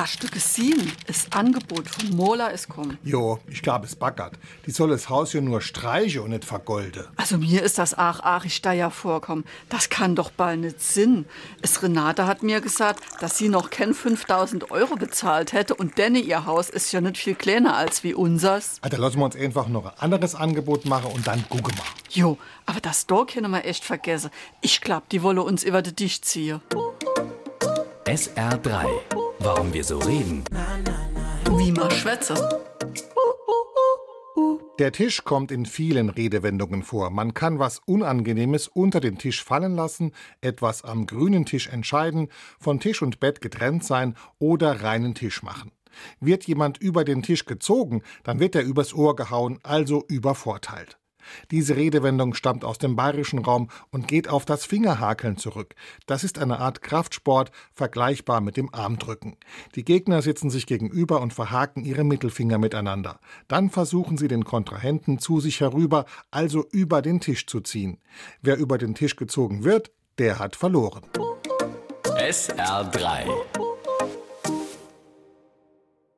Hast du gesehen? Das Angebot von Mola ist gekommen. Jo, ich glaube, es baggert. Die soll das Haus ja nur streiche und nicht vergolde. Also mir ist das ach, ach, ich da ja vorkommen. Das kann doch bald nicht Sinn. Es Renate hat mir gesagt, dass sie noch kein 5000 Euro bezahlt hätte und denn ihr Haus ist ja nicht viel kleiner als wie unsers. Alter, lassen wir uns einfach noch ein anderes Angebot machen und dann gucken wir. Jo, aber das da können wir echt vergessen. Ich glaub, die wolle uns über die Dicht ziehen. SR3. Warum wir so reden. Wie man schwätze. Der Tisch kommt in vielen Redewendungen vor. Man kann was Unangenehmes unter den Tisch fallen lassen, etwas am grünen Tisch entscheiden, von Tisch und Bett getrennt sein oder reinen Tisch machen. Wird jemand über den Tisch gezogen, dann wird er übers Ohr gehauen, also übervorteilt. Diese Redewendung stammt aus dem bayerischen Raum und geht auf das Fingerhakeln zurück. Das ist eine Art Kraftsport, vergleichbar mit dem Armdrücken. Die Gegner sitzen sich gegenüber und verhaken ihre Mittelfinger miteinander. Dann versuchen sie den Kontrahenten zu sich herüber, also über den Tisch zu ziehen. Wer über den Tisch gezogen wird, der hat verloren. SR3.